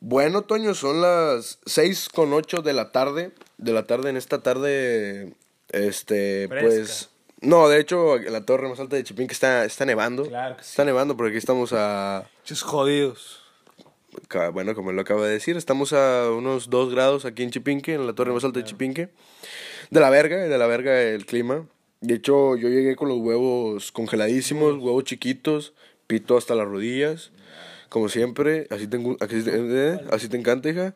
Bueno, Toño, son las seis con ocho de la tarde. De la tarde en esta tarde, este, Fresca. pues... No, de hecho, la torre más alta de Chipín que está, está nevando. Claro que sí. Está nevando porque aquí estamos a... Chis jodidos. Bueno, como lo acabo de decir, estamos a unos 2 grados aquí en Chipinque, en la torre más alta de Chipinque. De la verga, de la verga el clima. De hecho, yo llegué con los huevos congeladísimos, huevos chiquitos, pito hasta las rodillas, como siempre. Así te, así te- eh, así te encanta, hija.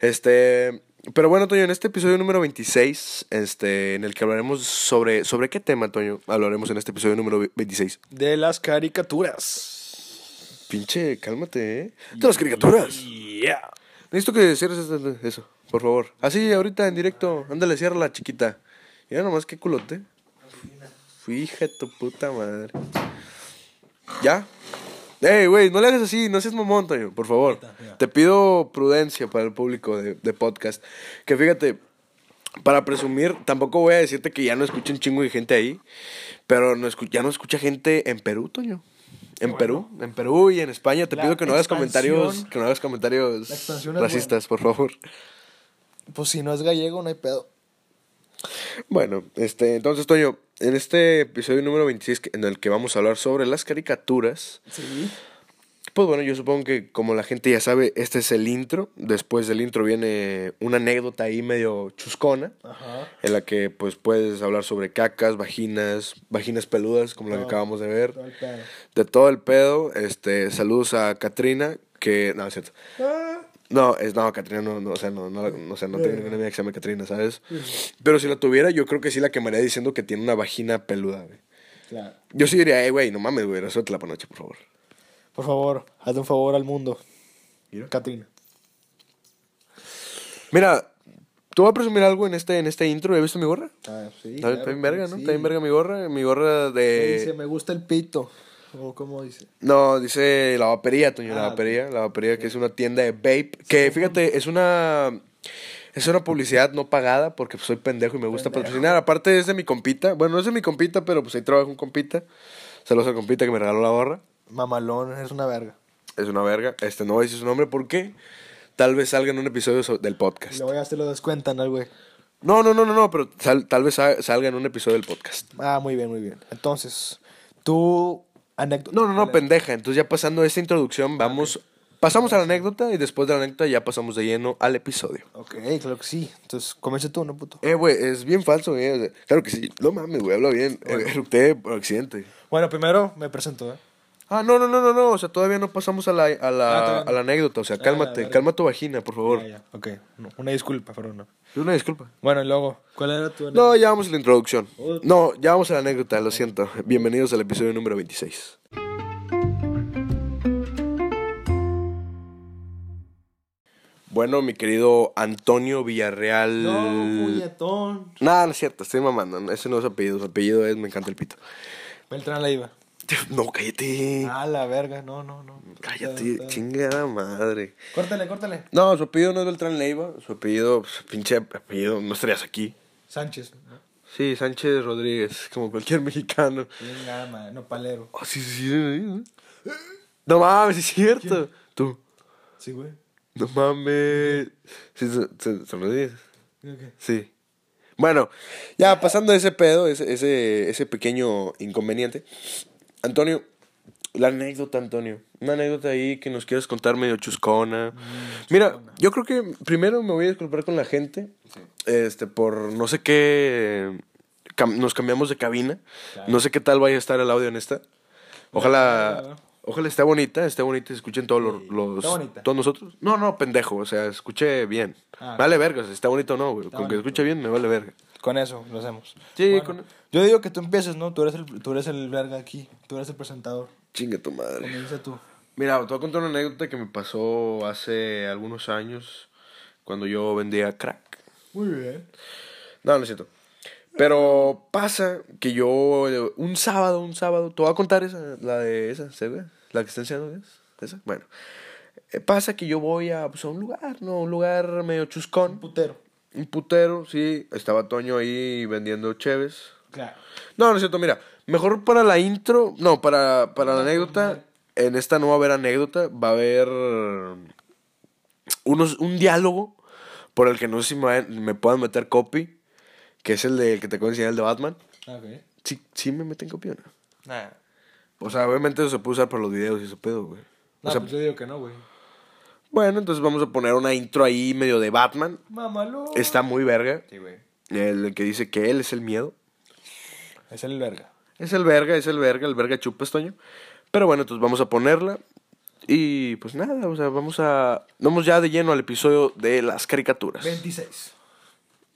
Este, pero bueno, Toño, en este episodio número 26, este, en el que hablaremos sobre... ¿Sobre qué tema, Toño? Hablaremos en este episodio número 26. De las caricaturas. Pinche, cálmate, ¿eh? De las caricaturas. Yeah. Necesito que cierres eso, eso, por favor. Así, ahorita en directo. Ándale, cierra la chiquita. Mira nomás qué culote. Fija tu puta madre. ¿Ya? Ey, güey, no le hagas así, no seas mamón, Toño, por favor. Te pido prudencia para el público de, de podcast. Que fíjate, para presumir, tampoco voy a decirte que ya no escucha un chingo de gente ahí, pero no escu- ya no escucha gente en Perú, Toño. En Perú, en Perú y en España. Te La pido que no hagas comentarios, que no hagas comentarios racistas, por favor. Pues si no es gallego, no hay pedo. Bueno, este, entonces, Toño, en este episodio número 26 que- en el que vamos a hablar sobre las caricaturas, Sí. pues bueno, yo supongo que como la gente ya sabe, este es el intro. Después del intro viene una anécdota ahí medio chuscona, Ajá. en la que pues puedes hablar sobre cacas, vaginas, vaginas peludas, como la que Todo. acabamos de ver. Todo. De todo el pedo, este, saludos a Katrina, que, no, es cierto. No, es, no, Katrina no, no, o sea, no, no, no, o sea, no tengo ninguna amiga que se llame Katrina, ¿sabes? Pero si la tuviera, yo creo que sí la quemaría diciendo que tiene una vagina peluda, güey. Claro. Yo sí diría, eh, güey, no mames, güey, resuéltela por noche, por favor. Por favor, hazle un favor al mundo. Mira. Katrina. Mira, ¿tú vas a presumir algo en este, en este intro? ¿Has visto mi gorra? Ah, sí. Está bien verga, ¿no? Está bien verga mi gorra, mi gorra Dice, de... me gusta el pito. O como dice. No, la lavapería, Toño, Ah, lavapería, lavapería, que es una tienda de vape, que fíjate, es una... Es una publicidad no pagada porque soy pendejo y me gusta Pendejo. patrocinar. Aparte es de mi compita. Bueno, no es de mi compita, pero pues ahí trabaja un compita. Saludos al compita que me regaló la gorra. Mamalón, es una verga. Es una verga. Este no voy a decir su nombre porque tal vez salga en un episodio so- del podcast. luego ya se lo descuentan al güey. No, no, no, no, no, pero sal- tal vez sa- salga en un episodio del podcast. Ah, muy bien, muy bien. Entonces, tú, anécdota. No, no, no, pendeja. Entonces ya pasando esta introducción, vamos... Pasamos a la anécdota y después de la anécdota ya pasamos de lleno al episodio. Ok, claro que sí. Entonces, comienza tú, ¿no, puto? Eh, güey, es bien falso, güey. O sea, Claro que sí. No mames, güey, habla bien. Eh, Eructé por accidente. Bueno, primero me presento, ¿eh? Ah, no, no, no, no, no. O sea, todavía no pasamos a la, a la, Ah, a la anécdota. O sea, Ah, cálmate, verga. calma tu vagina, por favor. Ya, ya. Ok, no, una disculpa, pero no. Una disculpa. Bueno, y luego, ¿cuál era tu anécdota? No, ya vamos a la introducción. No, ya vamos a la anécdota, lo siento. Bienvenidos al episodio número 26. Bueno, mi querido Antonio Villarreal. No, puñetón. Nada, no es cierto, estoy mamando. Ese no es apellido, su apellido es Me encanta el pito. Beltrán Leiva. No, cállate. Ah, la verga, no, no, no. cállate, chingada madre. Córtale, córtale. No, su apellido no es Beltrán Leiva. Su apellido, pinche apellido, no estarías aquí. Sánchez. ¿no? Sí, Sánchez Rodríguez, como cualquier mexicano. No palero. Ah, sí, sí, sí. sí. No mames, es cierto. Tú. Sí, güey. No mames. Sí, se, se, se lo dices. Ok. Sí. Bueno, ya pasando ese pedo, ese, ese, ese pequeño inconveniente. Antonio, la anécdota, Antonio. Una anécdota ahí que nos quieras contar medio chuscona. Mira, yo creo que primero me voy a disculpar con la gente. Este, por no sé qué. cam- nos cambiamos de cabina. Claro. No sé qué tal vaya a estar el audio en esta. Ojalá. Ojalá esté bonita, esté bonita y escuchen todos los, los- todos nosotros. No, no, pendejo, o sea, escuche bien. Ah. vale verga, si está bonito o no, güey. Con que escuche bien me vale verga. Con eso lo hacemos. Sí, Bueno, con- Yo digo que tú empieces, ¿no? Tú eres el, tú eres el verga aquí. Tú eres el presentador. Chinga tu madre. Comienza tú. Mira, te voy a contar una anécdota que me pasó hace algunos años cuando yo vendía crack. Muy bien. No, no es cierto. Pero pasa que yo, un sábado, un sábado, te voy a contar esa, la de esa, ¿se ve? La que está enseñando, ¿es? ¿Esa? Bueno. Eh, pasa que yo voy a, pues, a un lugar, ¿no? Un lugar medio chuscón. Putero. Un putero, sí. Estaba Toño ahí vendiendo cheves. Claro. No, no es cierto, mira. Mejor para la intro, no, para, para la anécdota. En esta no va a haber anécdota, va a haber. unos, un diálogo por el que no sé si me, me puedan meter copy, que es el de, que te acabo de enseñar, el de Batman. Ah, ok. Sí, sí me meten copy o no. Nah. O sea, obviamente eso se puede usar para los videos y ese pedo, güey. No, O sea, pues yo digo que no, güey. Bueno, entonces vamos a poner una intro ahí medio de Batman. Mámalo. Está muy verga. Sí, güey. El que dice que él es el miedo. Es el verga. Es el verga, es el verga, el verga chupa estoño. Pero bueno, entonces vamos a ponerla. Y pues nada, o sea, vamos a. Vamos ya de lleno al episodio de las caricaturas. 26.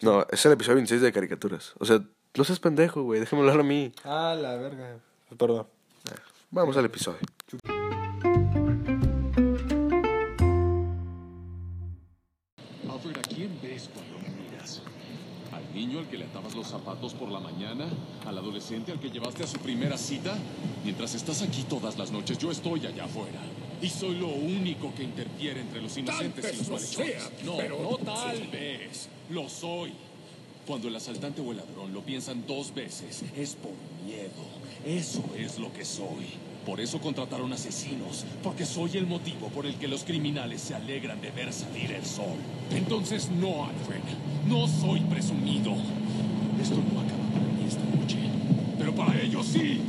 No, es el episodio 26 de caricaturas. O sea, no seas pendejo, güey, déjame hablar a mí. Ah, la verga. Perdón. Vamos al episodio. Niño al que le atabas los zapatos por la mañana? ¿Al adolescente al que llevaste a su primera cita? Mientras estás aquí todas las noches, yo estoy allá afuera. Y soy lo único que interfiere entre los inocentes y los malhechores. no, pero- no tal vez. Lo soy. Cuando el asaltante o el ladrón lo piensan dos veces, es por miedo. Eso es lo que soy. Por eso contrataron asesinos, porque soy el motivo por el que los criminales se alegran de ver salir el sol. Entonces no, Alfred. No soy presumido. Esto no acaba para mí esta noche. Pero para ellos sí.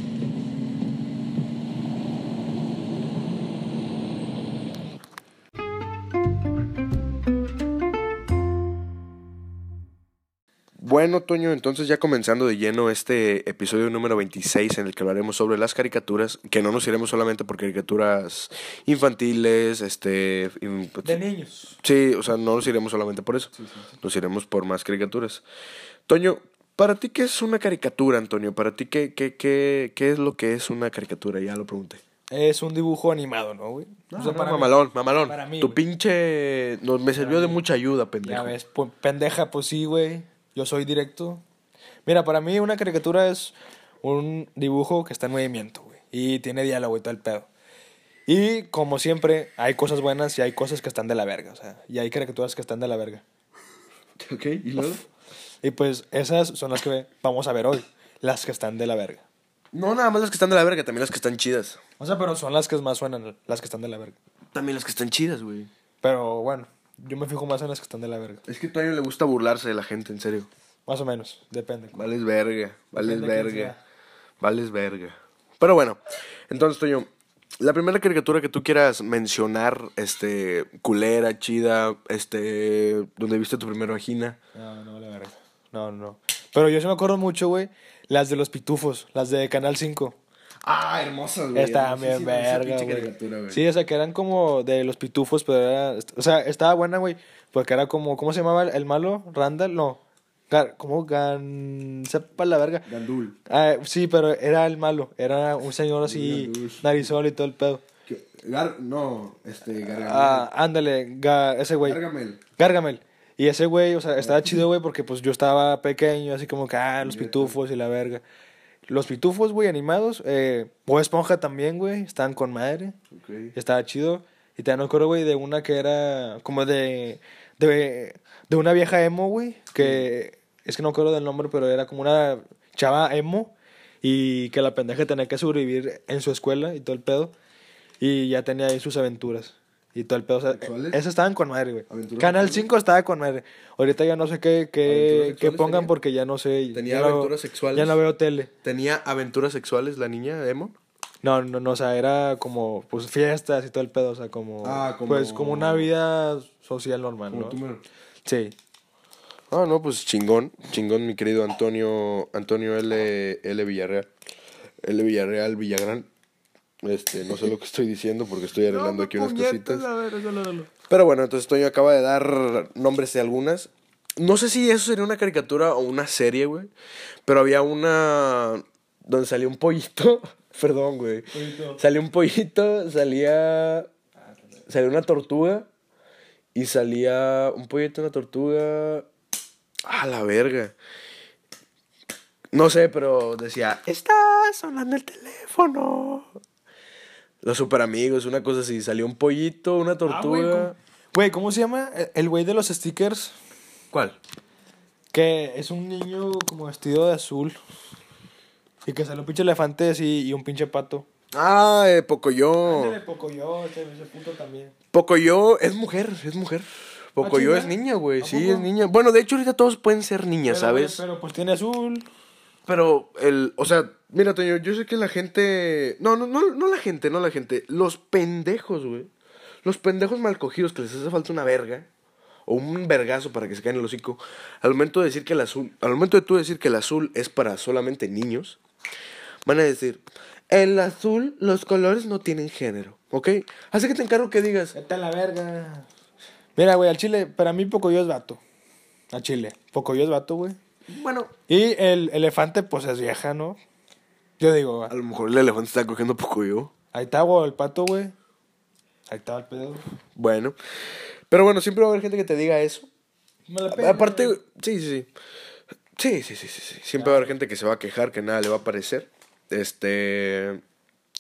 Bueno, Toño, entonces ya comenzando de lleno este episodio número 26 en el que hablaremos sobre las caricaturas, que no nos iremos solamente por caricaturas infantiles, este... in- De niños. Sí, o sea, no nos iremos solamente por eso. Nos iremos por más caricaturas. Toño, ¿para ti qué es una caricatura, Antonio? ¿Para ti qué, qué, qué, qué es lo que es una caricatura? Ya lo pregunté. Es un dibujo animado, ¿no, güey? O sea, para mí- mamalón, mamalón. para mí, tu güey. pinche... No, me sirvió de mucha ayuda, Ya pendejo. ves, pues, pendeja, pues sí, güey. Yo soy directo. Mira, para mí una caricatura es un dibujo que está en movimiento, güey. Y tiene diálogo y todo el pedo. Y como siempre, hay cosas buenas y hay cosas que están de la verga. O sea, y hay caricaturas que están de la verga. Ok, ¿y luego? Y pues esas son las que vamos a ver hoy. Las que están de la verga. No, nada más las que están de la verga, también las que están chidas. O sea, pero son las que más suenan, las que están de la verga. También las que están chidas, güey. Pero bueno, yo me fijo más en las que están de la verga. Es que a Toño le gusta burlarse de la gente, en serio. Más o menos, depende. Vales verga, vales Depende verga. Vales verga. Pero bueno, entonces, Toño, la primera caricatura que tú quieras mencionar, este, culera, chida, este, donde viste tu primera vagina. No, no, la verga. No, no. Pero yo sí me acuerdo mucho, güey, las de los pitufos, las de Canal 5. Ah, hermosas, Estaban bien verga, güey. Sí, o sea, que eran como de los pitufos, pero era... O sea, estaba buena, güey, porque era como... ¿Cómo se llamaba el, malo? ¿Randall? No. Gar, ¿Cómo? Gan... Sepa la verga. Gandul. Ah, sí, pero era el malo. Era un señor así, narizón y todo el pedo. no, este, Ah, ándale, Ga- ese güey. Gargamel. Gargamel. Y ese güey, o sea, estaba chido, güey, porque pues yo estaba pequeño, así como que, ah, los pitufos y la verga. Los pitufos, güey, animados. Eh, Bob Esponja también, güey, estaban con madre. Estaba chido. Y también me acuerdo, güey, de una que era como de, de, de una vieja emo, güey, que es que no acuerdo del nombre, pero era como una chava emo y que la pendeja tenía que sobrevivir en su escuela y todo el pedo. Y ya tenía ahí sus aventuras. Y todo el pedo. O sea, esas estaban con madre, güey. ¿Aventuras Canal sexuales? 5 estaba con madre. Ahorita ya no sé qué, ¿Aventuras qué, qué pongan tenía? porque ya no sé. ¿Tenía ya no- aventuras sexuales? Ya no veo tele. ¿Tenía aventuras sexuales la niña emo? No, no, no, o sea, era como, pues, fiestas y todo el pedo, o sea, como, Ah, como- pues, como una vida social normal, ¿no? Sí. Ah, no, pues chingón, chingón mi querido Antonio, Antonio L, L Villarreal, L Villarreal Villagrán. Este, no sé lo que estoy diciendo porque estoy arreglando aquí unas cositas. Pero bueno, entonces Toño acaba de dar nombres de algunas. No sé si eso sería una caricatura o una serie, güey. Pero había una donde salía un pollito. Perdón, güey. Salía un pollito, salía. Salía una tortuga. Y salía un pollito, una tortuga. A la verga. No sé, pero decía, está sonando el teléfono. Los super amigos, una cosa así. Salió un pollito, una Ah, güey, tortuga. ¿cómo- Güey, ¿cómo se llama? El- El güey de los stickers, ¿Cuál? que es un niño como vestido de azul. Y que sale un pinche elefante así y un pinche pato. Ah, eh, Pocoyo. Ándale, Pocoyo, ese, ese puto también. Pocoyo es mujer, es mujer. Pocoyo es niña, güey. ¿A Sí, poco? es niña. Bueno, de hecho, ahorita todos pueden ser niñas, Pero, ¿sabes? Pero pues tiene azul. Pero el, o sea, mira, Toño, yo sé que la gente, no, no, no, no la gente, no la gente, los pendejos, güey. Los pendejos mal cogidos que les hace falta una verga o un vergazo para que se caigan el hocico. Al momento de decir que el azul, al momento de tú decir que el azul es para solamente niños, van a decir, el azul, los colores no tienen género, ¿ok? Así que te encargo que digas, Vete a la verga. Mira, güey, al chile, para mí Pocoyo es vato. A chile. Pocoyo es vato, güey. bueno, Y el elefante, pues es vieja, ¿no? Yo digo, a lo mejor el elefante está cogiendo poco yo. ahí está, güey, el pato, güey. Ahí está el pedo. Bueno, pero bueno, siempre va a haber gente que te diga eso. Me la pela, Aparte, güey. sí, sí, sí. Sí, sí, sí, sí, sí. Siempre va a haber gente que se va a quejar, que nada le va a parecer. Este.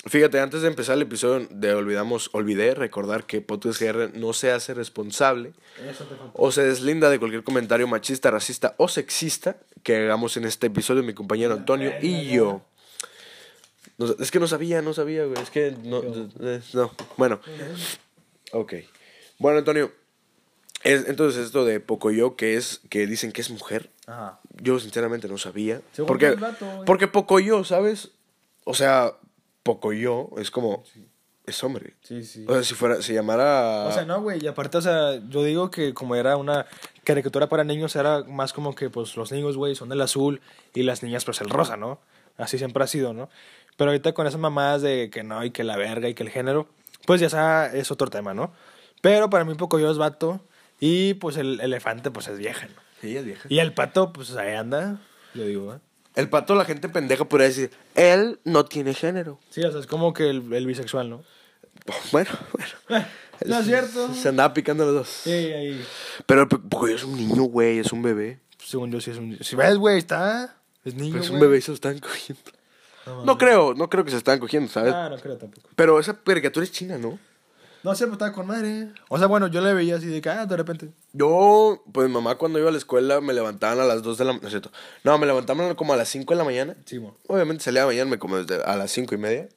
Fíjate, antes de empezar el episodio de Olvidamos, olvidé recordar que Podcast GR no se hace responsable Eso te falta. o se deslinda de cualquier comentario machista, racista o sexista que hagamos en este episodio mi compañero Antonio y yo. No es que no sabía, no sabía, güey. Es que no. no. Bueno. Ok. Bueno, Antonio. es- entonces, esto de Pocoyo, que es que dicen que es mujer, Ajá. yo sinceramente no sabía. Según Porque, vato, porque Pocoyo, ¿sabes? O sea, Pocoyo es como. Es hombre. Sí, sí. O sea, si fuera, se llamara. O sea, no, güey, y aparte, o sea, yo digo que como era una caricatura para niños, era más como que, pues, los niños, güey, son el azul y las niñas, pues, el rosa, ¿no? Así siempre ha sido, ¿no? Pero ahorita con esas mamadas de que no, y que la verga, y que el género, pues ya esa es otro tema, ¿no? Pero para mí poco yo es vato, y pues el elefante, pues, es vieja, ¿no? Sí, es vieja. Y el pato, pues, ahí anda, yo digo, ¿eh? El pato, la gente pendeja podría decir, él no tiene género. Sí, o sea, es como que el, el bisexual, ¿no? Bueno, bueno. No es cierto. Se andaba picando los dos. Sí, ahí, Pero Pocoyo es un niño, güey, es un bebé. según yo, sí es un... Si ves, güey, está... Es niño, Pero es un güey. bebé y se lo están cogiendo. No, No creo, no creo que se están cogiendo, ¿sabes? Ah, no creo tampoco. Pero esa caricatura es china, ¿no? No sé, pues estaba con madre. O sea, bueno, yo le veía así de que, ah, de repente. Yo, pues mamá cuando iba a la escuela me levantaban a las 2 de la mañana. No, es cierto. no, me levantaban como a las 5 de la mañana. Sí, mo. Obviamente salía a bañarme como desde a las 5 y media.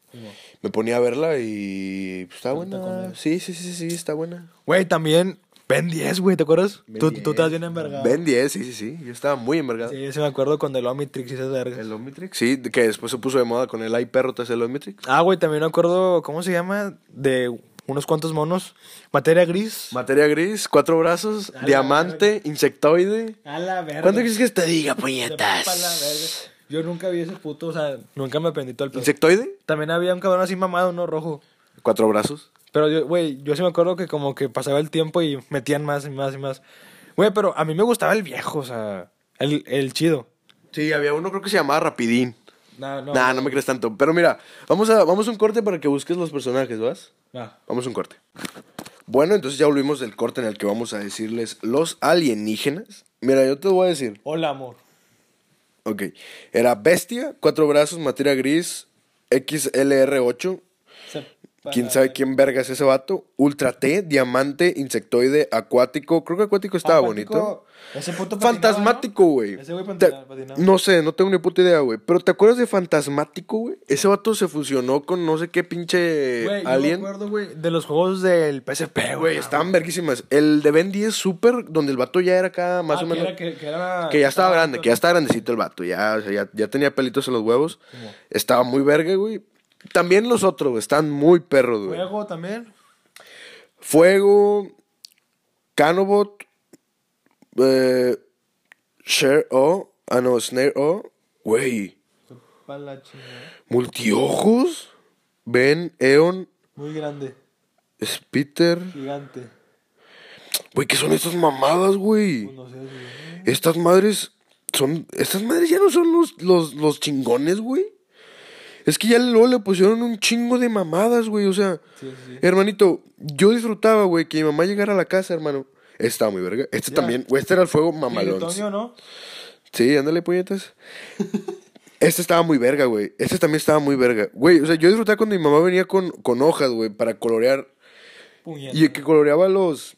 Me ponía a verla y pues, está buena. Sí, sí, sí, sí, está buena. Güey, también Ben 10, güey, ¿te acuerdas? Ben Tú, 10. tú estás bien envergado. Ben 10, sí, sí, sí. Yo estaba muy envergado. Sí, sí me acuerdo con el Omnitrix y esas vergas. ¿El Omnitrix? Sí, que después se puso de moda con el Ay Perro, ¿te hace el Omnitrix? Ah, güey, también me acuerdo, ¿cómo se llama? De unos cuantos monos. Materia gris. Materia gris, cuatro brazos, A diamante, insectoide. A la verga. ¿Cuánto quieres que te diga, Se pa' la verga. puñetas? Yo nunca vi ese puto, o sea, nunca me aprendí todo el pedo. ¿Insectoide? También había un cabrón así mamado, uno rojo. Cuatro brazos. Pero yo, güey, yo sí me acuerdo que como que pasaba el tiempo y metían más y más y más. Güey, pero a mí me gustaba el viejo, o sea, el, el chido. Sí, había uno creo que se llamaba Rapidín. No, no. nah, no me crees tanto. Pero mira, vamos a, vamos a un corte para que busques los personajes, ¿vas? Va. Vamos a un corte. Bueno, entonces ya volvimos del corte en el que vamos a decirles los alienígenas. Mira, yo te voy a decir. Hola, amor. Ok. Era Bestia, cuatro brazos, materia gris, XLR8. ¿Quién sabe quién verga es ese vato? Ultra T, diamante, insectoide, acuático. Creo que acuático estaba bonito. Ese puto patinaba, Fantasmático, güey. Ese güey patinaba- patinaba. No sé, no tengo ni puta idea, güey. Pero ¿te acuerdas de Fantasmático, güey? Ese vato se fusionó con no sé qué pinche ¿no? Yo me alien. acuerdo, güey, de los juegos del PSP, güey. Güey, estaban verguísimas. El de Ben 10 Super, donde el vato ya era acá más Ah, o menos. Que, era, que, que era- Que ya estaba grande, que ya estaba grandecito el vato, ya, o sea, ya, ya tenía pelitos en los huevos. Estaba muy verga, güey. También los otros, güey, están muy perros, güey. Juego también. Fuego, Canobot, eh, Share O, ah no, Snare O, güey. Multiojos, Ben, Eon, Muy grande, Spitter. gigante. Güey, ¿qué son estas mamadas, güey? Pues no sé, güey. Estas madres son. Estas madres ya no son los, los, los chingones, güey. Es que ya luego le pusieron un chingo de mamadas, güey. O sea, Sí, sí, sí. hermanito, yo disfrutaba, güey, que mi mamá llegara a la casa, hermano. Este estaba muy verga. Este también, güey, este era el fuego mamalón. ¿no? Sí, ándale, puñetas. Este estaba muy verga, güey. Este también estaba muy verga. Güey, o sea, yo disfrutaba cuando mi mamá venía con, con hojas, güey, para colorear. Puñeta. Y que coloreaba los.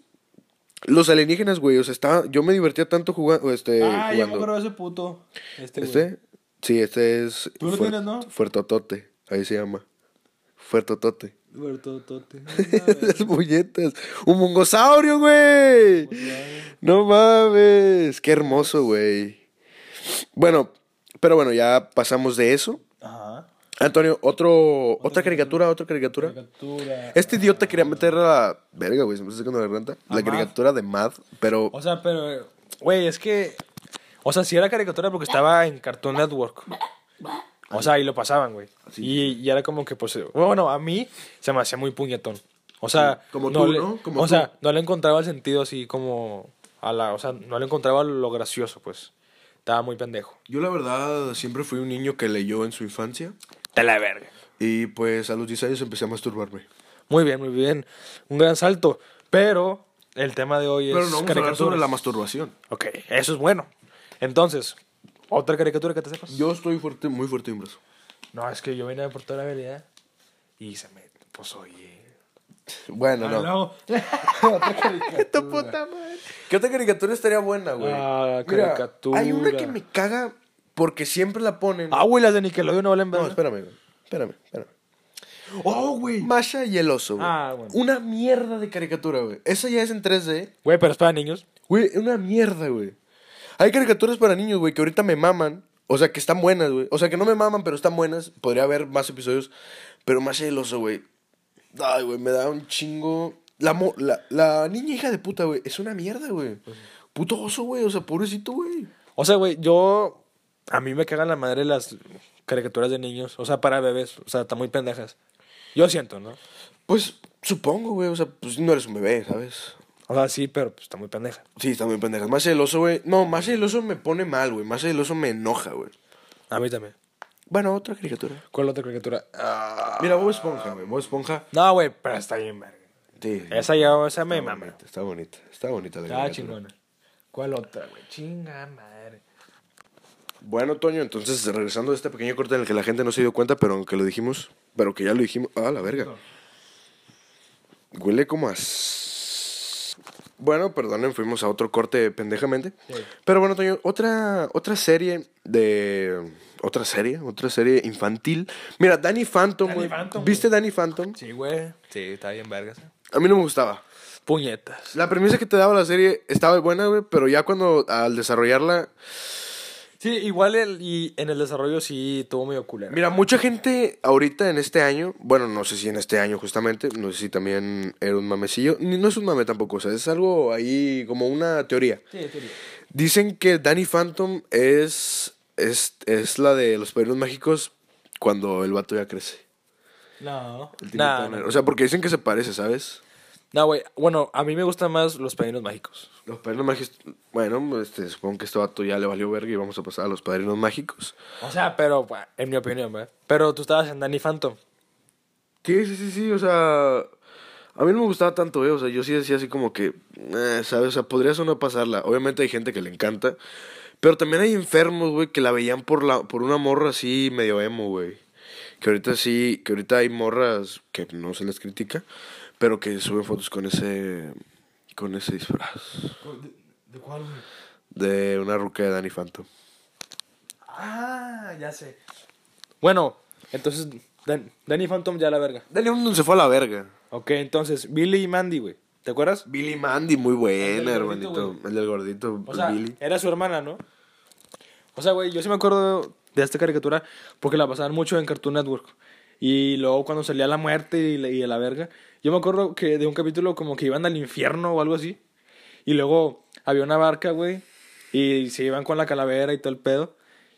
Los alienígenas, güey. O sea, estaba. Yo me divertía tanto jugando. Este, Ah, ya me jugando. acuerdo de ese puto. Este, güey. ¿Este? Sí, este es. ¿Tú lo tienes, no? Fuertotote. Ahí se llama. Fuertotote. Bertotote. Las puñetas. Un mongosaurio, güey. No mames. Qué hermoso, güey. Bueno, pero bueno, ya pasamos de eso. Ajá. Antonio, otro, otra caricatura, otra caricatura. Caricatura. Este idiota quería meter a la verga, güey, se me está sacando la renta. La caricatura de Mad, pero O sea, pero, güey, es que. O sea, sí era caricatura porque estaba en Cartoon Network. O sea, y lo pasaban, güey. Y, y era como que, pues. Bueno, a mí se me hacía muy puñetón. O sea. Sí, como tú, le- ¿no? Como o tú. sea, no le encontraba el sentido así como. A la, o sea, no le encontraba lo gracioso, pues. Estaba muy pendejo. yo la verdad siempre fui un niño que leyó en su infancia. De la verga. Y pues a los 10 años empecé a masturbarme. Muy bien, muy bien. Un gran salto. Pero el tema de hoy es. Pero no vamos a hablar sobre la masturbación. Ok, eso es bueno. Entonces, otra caricatura que te sepas. Yo estoy fuerte, muy fuerte en brazo. No, es que yo vine por toda la habilidad y se me. Pues oye. Bueno, no. otra caricatura. puta madre. ¿Qué otra caricatura estaría buena, güey? Ah, Mira, caricatura. hay una que me caga porque siempre la ponen. Ah, güey, las de Nickelodeon no valen no, verga. espérame, güey. Espérame, espérame. Oh, güey. Masha y el oso, güey. Ah, bueno. Una mierda de caricatura, güey. Esa ya es en 3D. Güey, pero es para niños. Güey, una mierda, güey. Hay caricaturas para niños, güey, que ahorita me maman. O sea, que están buenas, güey. O sea, que no me maman, pero están buenas. Podría haber más episodios. Pero Masha y el oso, güey. Ay, güey, me da un chingo. La, mo- la, la niña hija de puta, güey. Es una mierda, güey. Puto oso, güey. O sea, pobrecito, güey. O sea, güey, yo. A mí me cagan la madre las caricaturas de niños. O sea, para bebés. O sea, están muy pendejas. Yo siento, ¿no? Pues supongo, güey. O sea, pues no eres un bebé, ¿sabes? O sea, sí, pero pues está muy pendeja. Sí, está muy pendejas. Masha y el oso, güey. No, y el oso me pone mal, güey. Y el oso me enoja, güey. A mí también. Bueno, otra caricatura. ¿Cuál otra caricatura? Ah. Mira, Bob Esponja, güey. Bob Esponja. No, güey, pero está bien, verga. Sí. Esa ya, esa me Está mama. bonita, está bonita. Está bonita la Está caricatura. chingona. ¿Cuál otra, güey? Chinga madre. Bueno, Toño, entonces regresando a este pequeño corte en el que la gente no se dio cuenta, pero aunque lo dijimos, pero que ya lo dijimos. Ah, la verga. Huele como a... Bueno, perdonen, fuimos a otro corte pendejamente. Sí. Pero bueno, Toño, otra, otra serie de... Otra serie, otra serie infantil. Mira, Danny Phantom, Danny. Phantom, ¿Viste Danny Phantom? Sí, güey. Sí, está bien vergas. A mí no me gustaba. Puñetas. La premisa que te daba la serie estaba buena, güey, pero ya cuando al desarrollarla Sí, igual el, y en el desarrollo sí tuvo medio culero. Mira, mucha gente ahorita en este año, bueno, no sé si en este año justamente, no sé si también era un mamecillo, ni no es un mame tampoco, o sea, es algo ahí como una teoría. Sí, sí. Dicen que Danny Phantom es, es, es la de los padrinos mágicos cuando el vato ya crece. No. El Nah, Turner. no. O sea, porque dicen que se parece, ¿sabes? No, güey. Bueno, a mí me gustan más los padrinos mágicos. Los padrinos mágicos, bueno, este, supongo que este vato ya le valió verga y vamos a pasar a los padrinos mágicos. O sea, pero, en mi opinión, güey. Pero tú estabas en Danny Phantom. Sí, sí, sí, sí, o sea, a mí no me gustaba tanto, eh, o sea, yo sí decía así como que, eh, ¿sabes? O sea, podrías o no pasarla. Obviamente hay gente que le encanta, pero también hay enfermos, güey, que la veían por, la, por una morra así medio emo, güey. Que ahorita sí, que ahorita hay morras que no se les critica, pero que suben fotos con ese, con ese disfraz ¿De, cuál, güey? de una ruca de Danny Phantom. Ah, ya sé. Bueno, entonces, Dan- Danny Phantom ya la verga. Danny Phantom se fue a la verga. Ok, entonces, Billy y Mandy, güey. ¿Te acuerdas? Billy Mandy, muy buena, hermanito. El del gordito, O sea, Billy. era su hermana, ¿no? O sea, güey, yo sí me acuerdo de esta caricatura porque la pasaban mucho en Cartoon Network. Y luego cuando salía la muerte y la, y la verga, yo me acuerdo que de un capítulo como que iban al infierno o algo así. Y luego había una barca, güey, y se iban con la calavera y todo el pedo.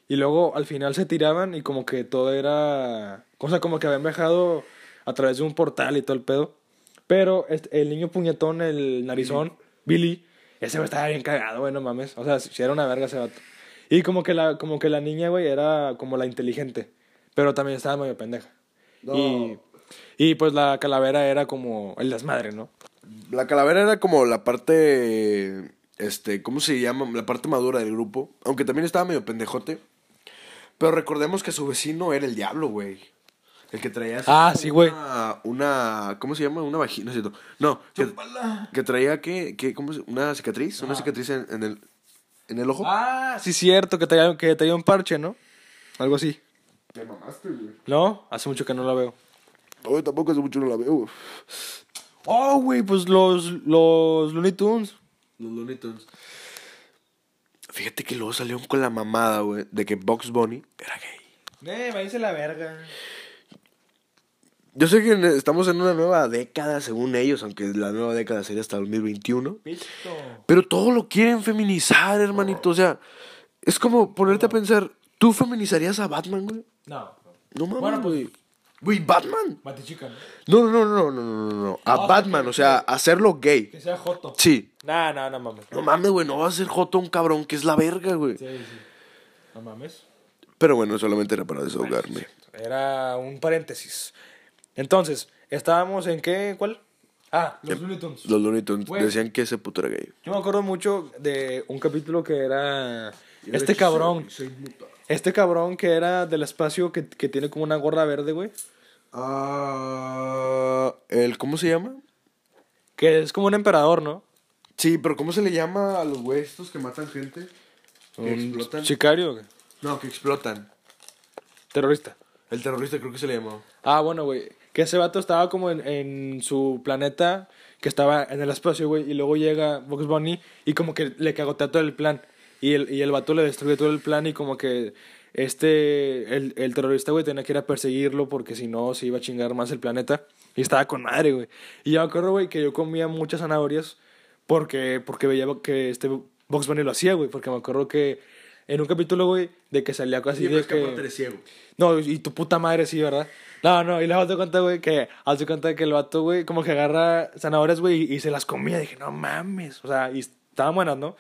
Y luego al final se tiraban y como que todo era... O sea, como que habían viajado a través de un portal y todo el pedo. Pero este- el niño puñetón, el narizón, Billy, ese güey estaba bien cagado, güey, no mames. O sea, si era una verga ese vato. Y como que la, como que la niña, güey, era como la inteligente. Pero también estaba medio pendeja. Y, y pues la calavera era como el desmadre, ¿no? La calavera era como la parte. Este, ¿cómo se llama? La parte madura del grupo. Aunque también estaba medio pendejote. Pero recordemos que su vecino era el diablo, güey. El que traía. Ah, sí, güey. Una, una- ¿Cómo se llama? Una vagina, ¿no es cierto? No. Que, que traía, ¿qué? ¿Qué? ¿Cómo se Una cicatriz. Una cicatriz en, en el. En el ojo. Ah, sí, cierto, que traía, que traía un parche, ¿no? Algo así. Te mamaste, güey. ¿No? Hace mucho que no la veo. No, tampoco hace mucho no la veo. Oh, güey, pues los, los Looney Tunes. Los Looney Tunes. Fíjate que luego salieron con la mamada, güey, de que Box Bunny era gay. Eh, me dice la verga. Yo sé que estamos en una nueva década, según ellos, aunque la nueva década sería hasta 2021. Pisto. Pero todo lo quieren feminizar, hermanito. O sea, es como ponerte a pensar, ¿tú feminizarías a Batman, güey? No. No mames, Bueno, pues- güey. Güey, ¿Batman? Batichica, ¿no? No, no, no, no, no, no. A No, Batman, que- o sea, hacerlo gay. Que sea Joto. Sí. Nah, no, no mames. No mames, güey, no va a ser Joto un cabrón que es la verga, güey. Sí, sí. No mames. Pero bueno, solamente era para desahogarme. Era un paréntesis. Entonces, estábamos en qué? ¿Cuál? Ah, los Looney Tunes. Los Looney Tunes decían que ese puto era gay. Yo me acuerdo mucho de un capítulo que era este cabrón. Este cabrón que era del espacio que, que tiene como una gorra verde, güey. Ah, el, ¿cómo se llama? Que es como un emperador, ¿no? Sí, pero ¿cómo se le llama a los güeyes estos que matan gente? Que explotan. sicario, güey. No, que explotan. terrorista. El terrorista creo que se le llamó. Ah, bueno, güey. Que ese vato estaba como en, en su planeta, que estaba en el espacio, güey. Y luego llega Bugs Bunny y como que le cagotea todo el plan. Y el, y el vato le destruye todo el plan y como que este, el, el terrorista, güey, tenía que ir a perseguirlo porque si no se iba a chingar más el planeta. Y estaba con madre, güey. Y yo me acuerdo, güey, que yo comía muchas zanahorias porque, porque veía que este Bugs Bunny lo hacía, güey. Porque me acuerdo que en un capítulo, güey, de que salía así de que... ciego. No, y tu puta madre sí, ¿verdad? No, no, y luego te cuenta, güey, que hace cuenta que el vato, güey, como que agarra zanahorias, güey, y, y se las comía. Dije, no mames. O sea, y estaban buenas, ¿no?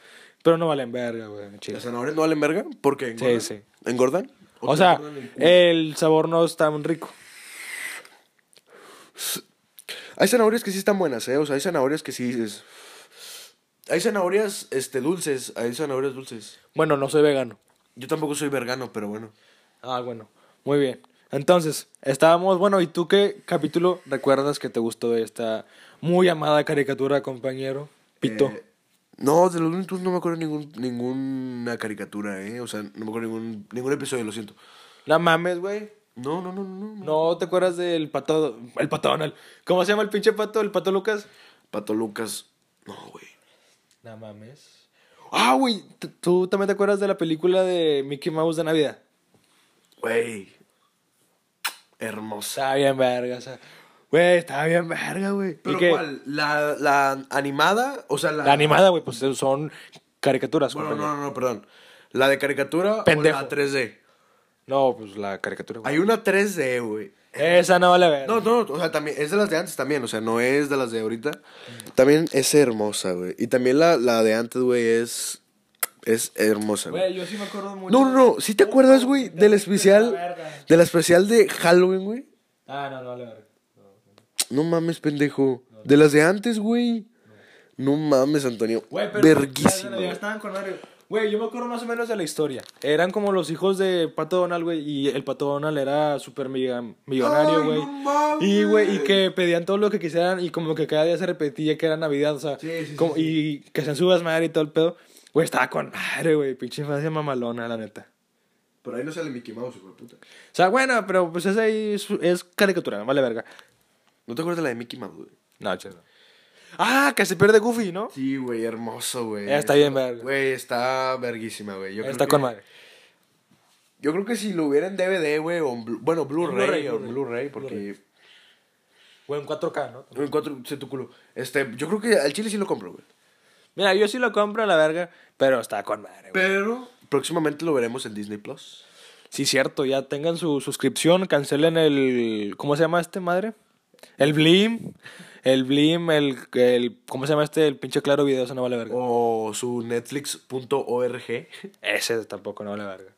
Pero no valen verga, güey. ¿Las zanahorias no valen verga? ¿Por qué? Sí, sí. ¿Engordan? O sea, engordan el sabor no es tan rico. Hay zanahorias que sí están buenas, ¿eh? O sea, hay zanahorias que sí dices... Hay zanahorias este, dulces, hay zanahorias dulces. Bueno, no soy vegano. Yo tampoco soy vergano, pero bueno. Ah, bueno. Muy bien. Entonces, estábamos, bueno, ¿y tú qué capítulo recuerdas que te gustó de esta muy amada caricatura, compañero? Pito. Eh, no, de los Looney Tunes no me acuerdo ningún, ninguna caricatura, ¿eh? O sea, no me acuerdo ningún, ningún episodio, lo siento. No mames, güey. No, no, no, no. no. ¿No te acuerdas del pato? El pato Donald. ¿Cómo se llama el pinche pato? ¿El pato Lucas? Pato Lucas. No, güey. No mames. Ah, güey. ¿tú- ¿Tú también te acuerdas de la película de Mickey Mouse de Navidad? Güey. Hermosa. Bien verga, o sea. Güey, estaba bien verga, güey. ¿Y ¿Pero cuál? ¿La, ¿La animada? O sea, la... La animada, güey, pues son caricaturas. Bueno, no, no, no, perdón. ¿La de caricatura Pendejo. o la 3D? No, pues la caricatura, güey. Hay una 3D, güey. Esa no vale ver. No, no, o sea, también es de las de antes también, o sea, no es de las de ahorita. También es hermosa, güey. Y también la, la de antes, güey, es es hermosa, güey. Güey, yo sí me acuerdo mucho. No, no, no, ¿sí te acuerdas, güey, del la especial verga. del especial de Halloween, güey? Ah, no, no vale ver. No mames, pendejo. De las de antes, güey. No mames, Antonio. Güey, pero. Verguísima. Ya güey. estaban con Mario. Güey, yo me acuerdo más o menos de la historia. Eran como los hijos de Pato Donald, güey. Y el Pato Donald era súper mega- millonario, güey. no mames. y, güey, y que pedían todo lo que quisieran. Y como que cada día se repetía que era Navidad, o sea. Sí, sí, como- sí, Y que se subas madre y todo el pedo. Güey, estaba con madre, güey. Pinche infancia mamalona, la neta. Por ahí no sale Mickey Mouse, hijo de puta. O sea, bueno, pero pues esa ahí es, es caricatura, vale verga. ¿No te acuerdas de la de Mickey Mouse, güey? No, chido. Ah, que se pierde Goofy, ¿no? Sí, güey, hermoso, güey. Está bien verga. Güey, está verguísima, güey. Yo creo Está que- con madre. Yo creo que si lo hubiera en DVD, güey, o en Blu- bueno, Blu-ray, Blu-ray, o Blu-ray. Blu-ray, porque Blu-ray. O en 4K, ¿no? en cuatro sé tu culo. Este, yo creo que al chile sí lo compro, güey. Mira, yo sí lo compro a la verga, pero está con madre, güey. Pero próximamente lo veremos en Disney Plus. Sí, cierto, ya tengan su suscripción, cancelen el... ¿Cómo se llama este madre? El Blim. El Blim, el, el... ¿Cómo se llama este? El pinche claro video, eso no vale verga. O su netflix.org. Ese tampoco no vale verga.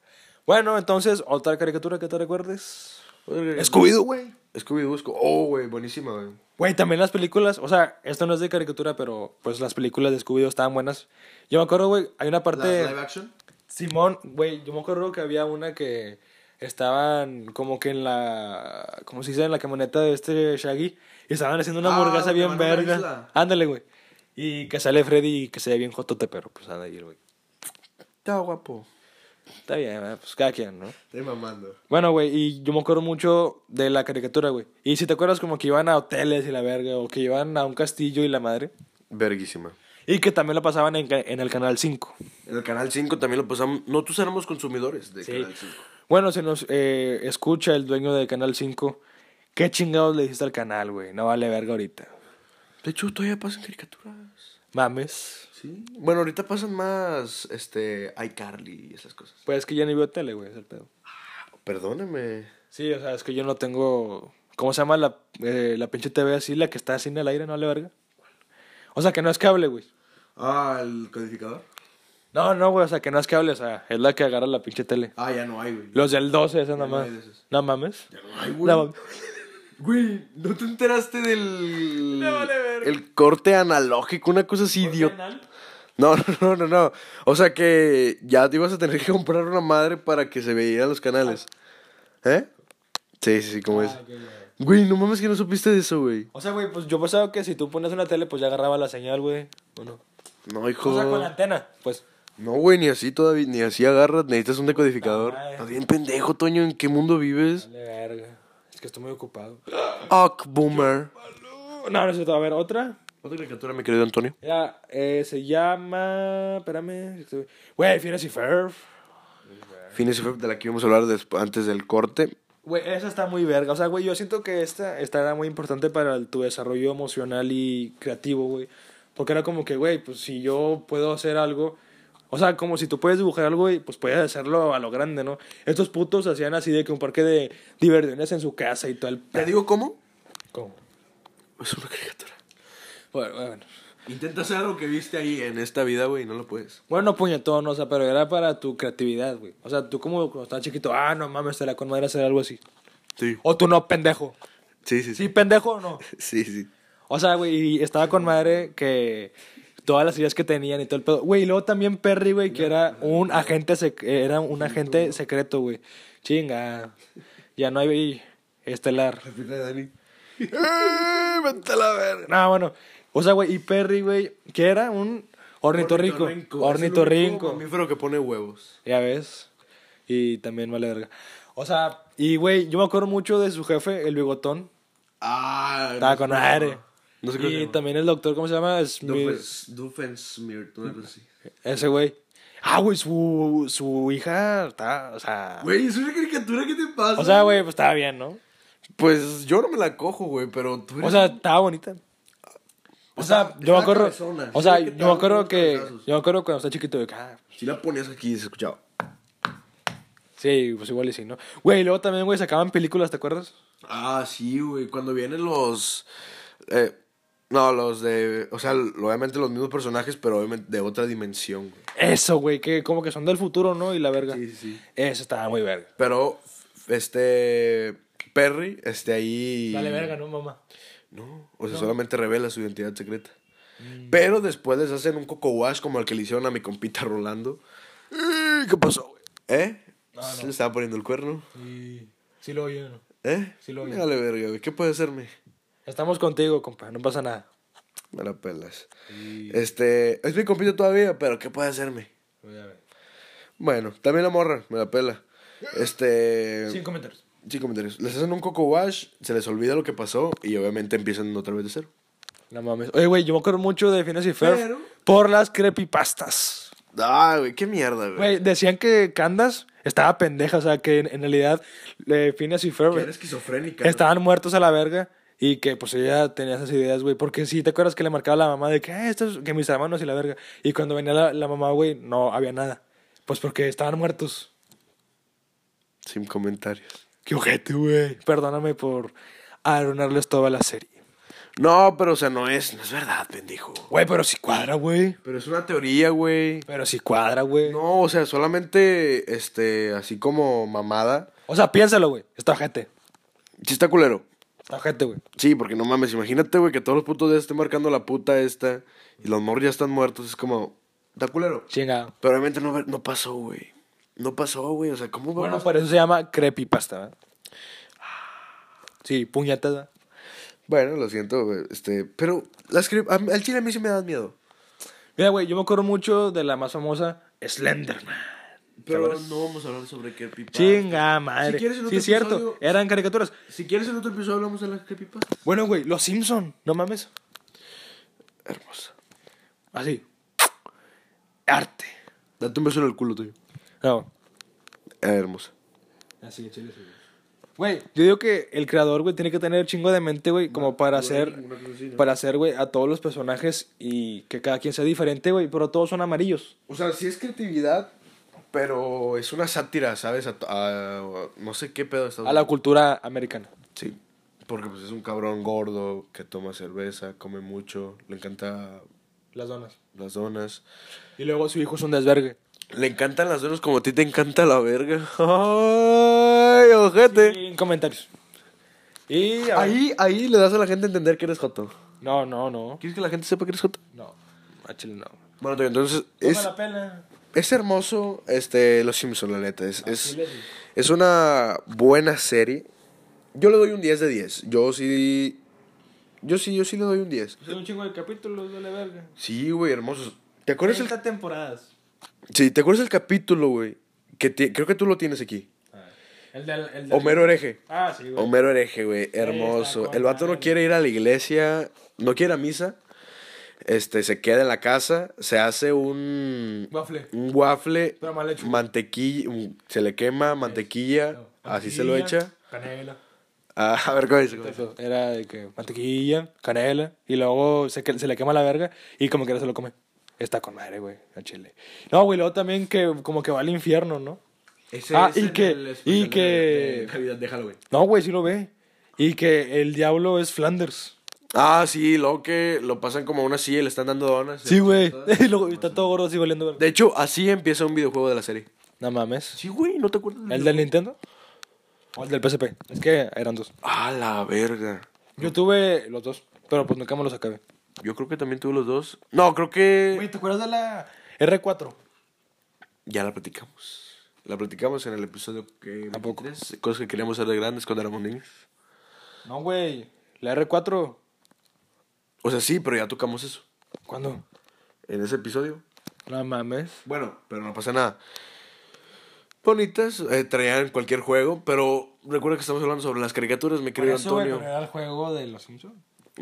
Bueno, entonces, otra caricatura que te recuerdes. Scooby-Doo, güey. Scooby-Doo. Sco- Oh, güey, buenísima, güey. Güey, también las películas, o sea, esto no es de caricatura, pero pues las películas de Scooby-Doo estaban buenas. Yo me acuerdo, güey, hay una parte... ¿Las live action? Simón, güey, yo me acuerdo que había una que estaban como que en la, ¿cómo se dice? En la camioneta de este Shaggy y estaban haciendo una Ah, hamburguesa bien verga. Ándale, güey. Y que sale Freddy y que se ve bien jotote, pero pues anda ahí, el güey. Está guapo. Está bien, eh, pues cada quien, ¿no? Estoy mamando. Bueno, güey, y yo me acuerdo mucho de la caricatura, güey. Y si te acuerdas como que iban a hoteles y la verga, o que iban a un castillo y la madre. Verguísima. Y que también lo pasaban en, en el canal 5. En el canal 5 también lo pasamos. Nosotros éramos consumidores de Sí. canal 5. Bueno, se nos eh, escucha el dueño del canal 5. ¿Qué chingados le dijiste al canal, güey? No vale verga ahorita. De hecho, todavía pasan caricaturas. Mames. Sí. Bueno, ahorita pasan más este iCarly y esas cosas. Pues es que ya ni veo tele, güey, es el pedo. Perdóneme. Sí, o sea, es que yo no tengo. ¿Cómo se llama la, eh, la pinche TV así, la que está así en el aire, no vale verga? O sea, que no es cable, güey. Ah, el codificador. No, no, güey, o sea, que no es cable, o sea, es la que agarra la pinche tele. Ah, ya no hay, güey. Los del 12, esa nada no más. No mames. Ya no hay, güey. No, Güey, ¿no te enteraste del. Me vale verga. El corte analógico, una cosa así idiota. No, no, no, no, no. O sea que ya te ibas a tener que comprar una madre para que se veían los canales. ¿Eh? Sí, sí, sí, como es. Ah, güey. Güey, no mames que no supiste de eso, güey. O sea, güey, pues yo pensaba que si tú pones una tele, pues ya agarraba la señal, güey. ¿O no? No, hijo. O sea, con la antena, pues. No, güey, ni así todavía, ni así agarras, necesitas un decodificador. Ah, Estás bien pendejo, Toño, ¿en qué mundo vives? Verga. Es que estoy muy ocupado. Ock, boomer. No, no es cierto. A ver, otra. Otra caricatura, mi querido Antonio. Ya, eh, se llama. Espérame. Güey, Phineas y Ferb. Phineas y Ferb, de la que íbamos a hablar antes del corte. Güey, esa está muy verga. O sea, güey, yo siento que esta estará muy importante para el- tu desarrollo emocional y creativo, güey. Porque era como que, güey, pues si yo puedo hacer algo. O sea, como si tú puedes dibujar algo y pues puedes hacerlo a lo grande, ¿no? Estos putos hacían así de que un parque de diversiones en su casa y todo el. ¿Te digo cómo? ¿Cómo? Es una caricatura. Bueno, bueno. Intenta hacer algo que viste ahí en esta vida, güey, y no lo puedes. Bueno, puñetón, o sea, pero era para tu creatividad, güey. O sea, tú como cuando estabas chiquito, ah, no mames, te la con madre hacer algo así. Sí. O tú no, pendejo. Sí, sí, Sí, sí. pendejo o no. Sí, sí. O sea, güey, y estaba con madre que todas las ideas que tenían y todo el pedo. Güey, y luego también Perry, güey, que era un agente sec- era un agente secreto, güey. Chinga. Ya no hay estelar. Dani. ¡Eh! Vete a la verga. No, bueno. O sea, güey, y Perry, güey, que era un ornitorrinco. Único Ornitorrinco. mamífero que pone huevos. Ya ves. Y también vale verga. O sea, y güey, yo me acuerdo mucho de su jefe, el bigotón. Ah, Estaba con madre. No sé y también el doctor, ¿cómo se llama? Smith. Doofenshmirtz, una cosa así. Ese güey. Ah, güey, su, su hija está, o sea... Güey, es una caricatura, ¿qué te pasa? O sea, güey, pues estaba bien, ¿no? Pues yo no me la cojo, güey, pero tú eres... O sea, estaba bonita. O sea, yo me acuerdo... cabezona. O sea, yo me acuerdo que... cabezazos. Yo me acuerdo cuando estaba chiquito de ah, Si la ponías aquí, se escuchaba. sí, pues igual y sí, ¿no? Güey, y luego también, güey, sacaban películas, ¿te acuerdas? Ah, sí, güey. Cuando vienen los. eh, no, los de. O sea, obviamente los mismos personajes, pero obviamente de otra dimensión, güey. Eso, güey, que como que son del futuro, ¿no? Y la verga. Sí, sí. Eso estaba muy verga. Pero, este. Perry, este ahí. Vale verga, ¿no, mamá? No, o sea, solamente revela su identidad secreta. Pero después les hacen un coco wash como el que le hicieron a mi compita Rolando. ¿Qué pasó, güey? ¿Eh? Se le estaba poniendo el cuerno. Sí, sí lo ¿no? ¿Eh? Sí lo oí. Dale, verga, güey. ¿Qué puede hacerme? Estamos contigo, compa, no pasa nada. Me la pelas. Este, es mi compita todavía, pero ¿qué puede hacerme? Bueno, también la morra, me la pela. Este, Sin comentarios. sí, comentarios. Les hacen un coco wash, se les olvida lo que pasó y obviamente empiezan otra vez de cero. No mames. Oye, güey, yo me acuerdo mucho de Phineas y Ferb Pero- por las creepypastas. Ah, güey, qué mierda, güey. Güey, decían que Candace estaba pendeja, o sea, que en, en realidad eh, Phineas y Ferb era esquizofrénica. ¿no? estaban muertos a la verga y que pues ella tenía esas ideas, güey. Porque sí, ¿te acuerdas que le marcaba a la mamá de que, "Ah, estos, que mis hermanos y la verga? Y cuando venía la, la mamá, güey, no había nada. Pues porque estaban muertos. Sin comentarios. Qué ojete, güey. Perdóname por arruinarles toda la serie. No, pero o sea, no es, no es verdad, pendejo. Güey, pero sí cuadra, güey. Pero es una teoría, güey. Pero sí cuadra, güey. No, o sea, solamente, este, así como mamada. O sea, piénsalo, güey. Está ojete. Sí está culero. Ojete, güey. Sí, porque no mames, imagínate, güey, que todos los putos de estén marcando la puta esta y los morros ya están muertos. Es como, está culero. Chinga. Pero obviamente no, no pasó, güey. No pasó, güey. O sea, ¿cómo Bueno, vamos? por eso se llama creepypasta, ¿verdad? Sí, puñetas, ¿verdad? Bueno, lo siento, güey. Este, pero las cre- a- al chile a mí sí me dan miedo. Mira, güey, yo me acuerdo mucho de la más famosa Slenderman. Pero Chavales. no vamos a hablar sobre creepypasta. Chinga madre. Si quieres en sí, otro es cierto. episodio- Eran caricaturas. Si quieres en otro episodio hablamos de las creepypasta. Bueno, güey, Los Simpson. No mames. Hermosa. Así. Arte. Date un beso en el culo tuyo. No. Ah, hermosa. Así, chile, sí. Güey, yo digo que el creador, güey, tiene que tener chingo de mente, güey, como para hacer, para hacer, güey, a todos los personajes y que cada quien sea diferente, güey, pero todos son amarillos. O sea, sí es creatividad, pero es una sátira, ¿sabes? A, a- no sé qué pedo está A la cultura americana. Sí. Porque pues es un cabrón gordo que toma cerveza, come mucho, le encanta Las donas. las donas. Y luego su hijo es un desvergue. Le encantan las donas como a ti te encanta la verga. ¡Ay, ojete! Sin comentarios. Y Ahí, ahí le das a la gente a entender que eres joto. No, no, no. ¿Quieres que la gente sepa que eres joto? No. A chile no. Bueno, entonces Toma es, la pena. Es hermoso este Los Simpson, la neta. Es, es, es una buena serie. Yo le doy un 10 de 10. Yo sí... Yo sí, yo sí le doy un 10. Son un chingo de capítulos de la verga. Sí, güey, hermosos. ¿Te acuerdas el 30 temporadas. Sí, ¿te acuerdas el capítulo, güey? Que creo que tú lo tienes aquí. El del, el del- Homero hereje. Ah, sí, güey. Homero hereje, güey. Hermoso. El vato no quiere ir a la iglesia, no quiere ir a misa. Este, se queda en la casa, se hace un... Waffle. Un waffle. Pero mal hecho. Mantequilla, un- se le quema mantequilla, No, así se lo echa. Canela. Ah, a ver, ¿cómo dice? Era de que mantequilla, canela, y luego se, se le quema la verga y como que se lo come. Está con madre, güey, a chile. No, güey, luego también que como que va al infierno, ¿no? Ah, y que- y que- Déjalo, güey. No, güey, sí lo ve. Y que el diablo es Flanders. Ah, sí, luego que lo pasan como a una silla y le están dando donas. Sí, güey. Y luego está todo gordo así valiendo. De hecho, así empieza un videojuego de la serie. No mames. Sí, güey, ¿no te acuerdas? ¿El del Nintendo? ¿O el del PSP? Es que eran dos. Ah, la verga. Yo tuve los dos, pero pues nunca me los acabé. Yo creo que también tuve los dos. No, creo que Güey, ¿te acuerdas de la R4? ya la platicamos. La platicamos en el episodio que... ¿A poco? 23, Cosas que queríamos ser de grandes cuando éramos niños. No, güey. La R4. O sea, sí, pero ya tocamos eso. ¿Cuándo? En ese episodio. No mames. Bueno, pero no pasa nada. Bonitas, eh, traían cualquier juego, pero recuerda que estamos hablando sobre las caricaturas, mi querido Antonio. era el juego de los Simpsons.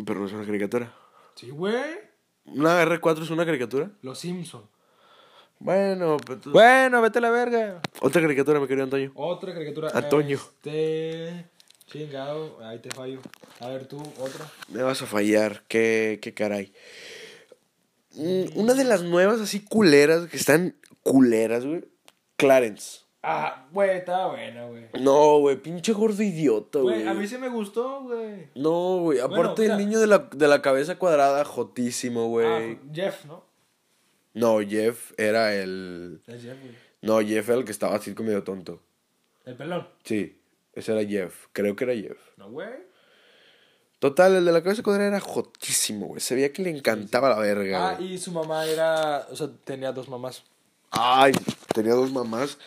Pero no es una caricatura. Sí, güey. ¿Una R4 es una caricatura? Los Simpsons. Bueno, pero tú- Bueno, vete a la verga. otra caricatura, mi querido Antonio. Otra caricatura. Antonio. Este. Chingado. Ahí te fallo. A ver tú, otra. Me vas a fallar, qué, qué caray. Mm, Una de las nuevas así culeras, que están culeras, güey. Clarence. Ah, güey, está buena, güey. No, güey, pinche gordo idiota, güey. A mí sí me gustó, güey. No, güey, aparte el niño de la, de la cabeza cuadrada, jotísimo, güey. Ah, Jeff, ¿no? No, Jeff era el... Es Jeff, güey. No, Jeff era el que estaba así como medio tonto. El pelón. Sí, ese era Jeff. Creo que era Jeff. No, güey. Total, el de la cabeza cuadrada era jotísimo, güey. Se veía que le encantaba la verga, Ah, güey. y su mamá era. O sea, tenía dos mamás. Ay, tenía dos mamás